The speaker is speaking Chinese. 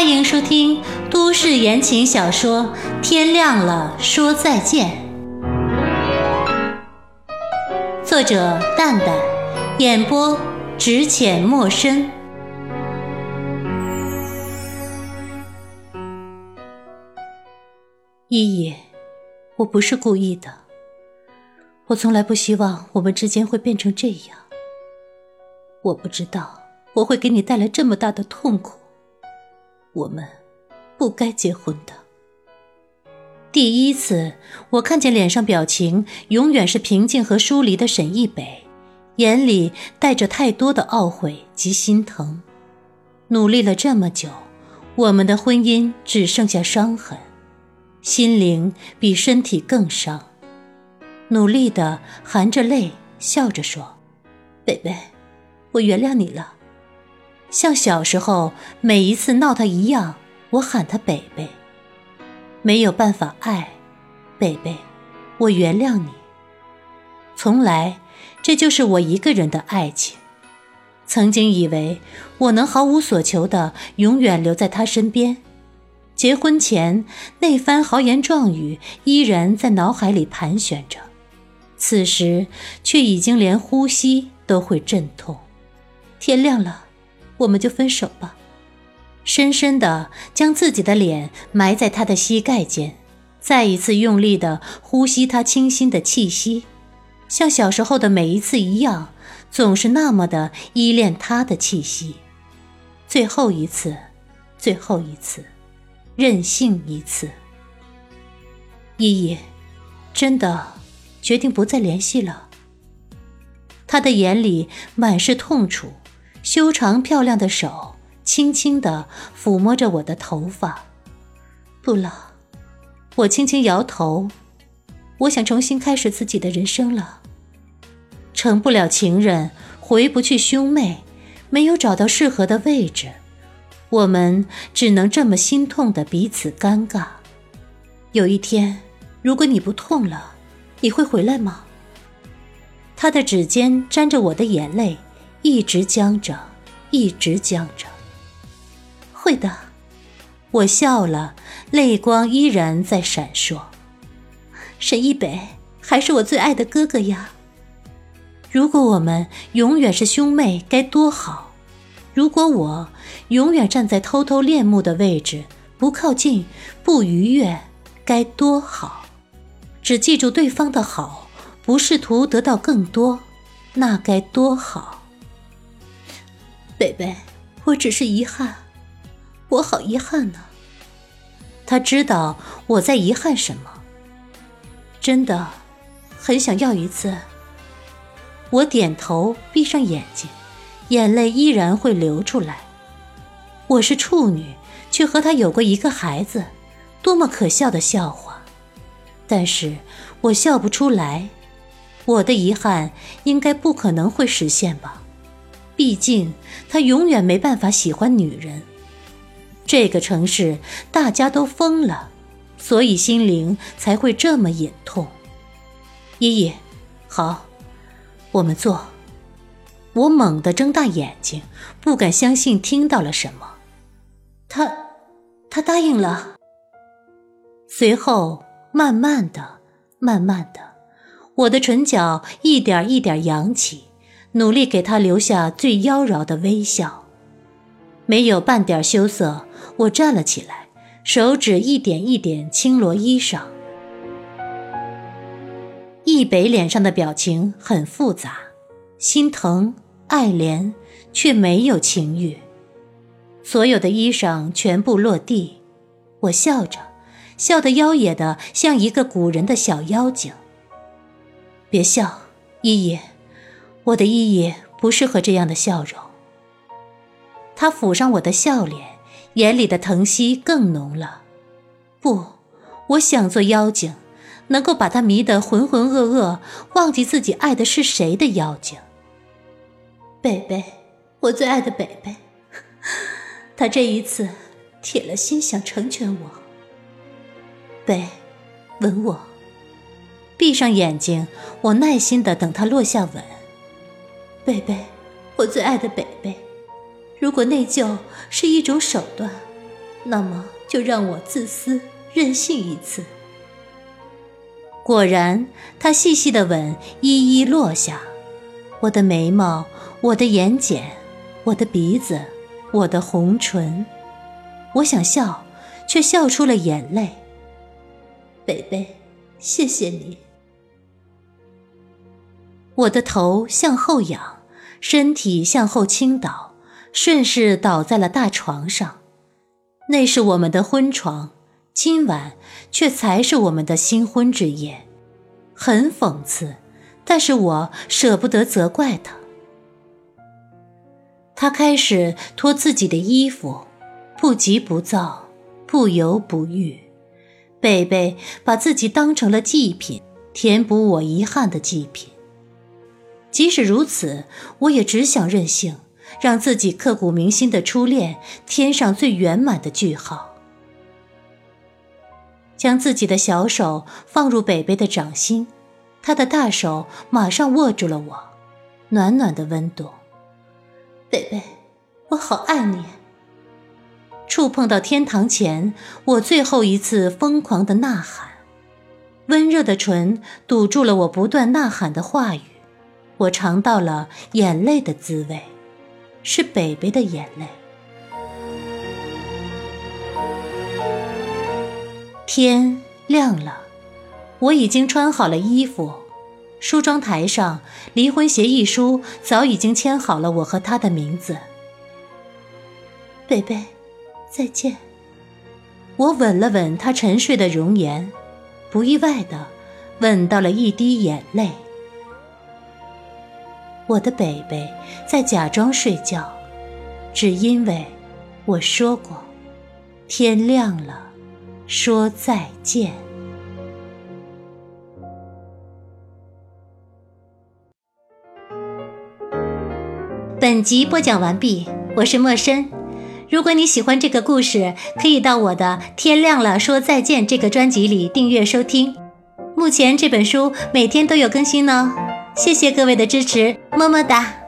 欢迎收听都市言情小说《天亮了，说再见》，作者蛋蛋，演播只浅墨深。依依，我不是故意的，我从来不希望我们之间会变成这样。我不知道我会给你带来这么大的痛苦。我们不该结婚的。第一次，我看见脸上表情永远是平静和疏离的沈一北，眼里带着太多的懊悔及心疼。努力了这么久，我们的婚姻只剩下伤痕，心灵比身体更伤。努力的含着泪笑着说：“北北，我原谅你了。”像小时候每一次闹他一样，我喊他北北。没有办法爱，北北，我原谅你。从来，这就是我一个人的爱情。曾经以为我能毫无所求的永远留在他身边，结婚前那番豪言壮语依然在脑海里盘旋着，此时却已经连呼吸都会阵痛。天亮了。我们就分手吧，深深的将自己的脸埋在他的膝盖间，再一次用力的呼吸他清新的气息，像小时候的每一次一样，总是那么的依恋他的气息。最后一次，最后一次，任性一次。依依，真的决定不再联系了。他的眼里满是痛楚。修长漂亮的手轻轻地抚摸着我的头发，不了，我轻轻摇头。我想重新开始自己的人生了。成不了情人，回不去兄妹，没有找到适合的位置，我们只能这么心痛的彼此尴尬。有一天，如果你不痛了，你会回来吗？他的指尖沾着我的眼泪。一直僵着，一直僵着。会的，我笑了，泪光依然在闪烁。沈一北还是我最爱的哥哥呀。如果我们永远是兄妹，该多好！如果我永远站在偷偷恋慕的位置，不靠近，不逾越，该多好！只记住对方的好，不试图得到更多，那该多好！北北，我只是遗憾，我好遗憾呢。他知道我在遗憾什么，真的很想要一次。我点头，闭上眼睛，眼泪依然会流出来。我是处女，却和他有过一个孩子，多么可笑的笑话！但是我笑不出来，我的遗憾应该不可能会实现吧。毕竟，他永远没办法喜欢女人。这个城市大家都疯了，所以心灵才会这么隐痛。依依，好，我们坐。我猛地睁大眼睛，不敢相信听到了什么。他，他答应了。随后，慢慢的，慢慢的，我的唇角一点一点扬起。努力给他留下最妖娆的微笑，没有半点羞涩。我站了起来，手指一点一点轻罗衣裳。易北脸上的表情很复杂，心疼、爱怜，却没有情欲。所有的衣裳全部落地，我笑着，笑得妖冶的像一个古人的小妖精。别笑，依依。我的意义不适合这样的笑容。他抚上我的笑脸，眼里的疼惜更浓了。不，我想做妖精，能够把他迷得浑浑噩噩，忘记自己爱的是谁的妖精。北北，我最爱的北北，他这一次铁了心想成全我。北，吻我。闭上眼睛，我耐心的等他落下吻。贝贝，我最爱的贝贝，如果内疚是一种手段，那么就让我自私任性一次。果然，他细细的吻一一落下，我的眉毛，我的眼睑，我的鼻子，我的红唇。我想笑，却笑出了眼泪。贝贝，谢谢你。我的头向后仰，身体向后倾倒，顺势倒在了大床上。那是我们的婚床，今晚却才是我们的新婚之夜，很讽刺，但是我舍不得责怪他。他开始脱自己的衣服，不急不躁，不犹不豫。贝贝把自己当成了祭品，填补我遗憾的祭品。即使如此，我也只想任性，让自己刻骨铭心的初恋添上最圆满的句号。将自己的小手放入北北的掌心，他的大手马上握住了我，暖暖的温度。北北，我好爱你。触碰到天堂前，我最后一次疯狂的呐喊，温热的唇堵住了我不断呐喊的话语。我尝到了眼泪的滋味，是北北的眼泪。天亮了，我已经穿好了衣服，梳妆台上离婚协议书早已经签好了我和他的名字。北北，再见。我吻了吻他沉睡的容颜，不意外的吻到了一滴眼泪。我的北北在假装睡觉，只因为我说过，天亮了，说再见。本集播讲完毕，我是莫深。如果你喜欢这个故事，可以到我的《天亮了，说再见》这个专辑里订阅收听。目前这本书每天都有更新呢。谢谢各位的支持，么么哒。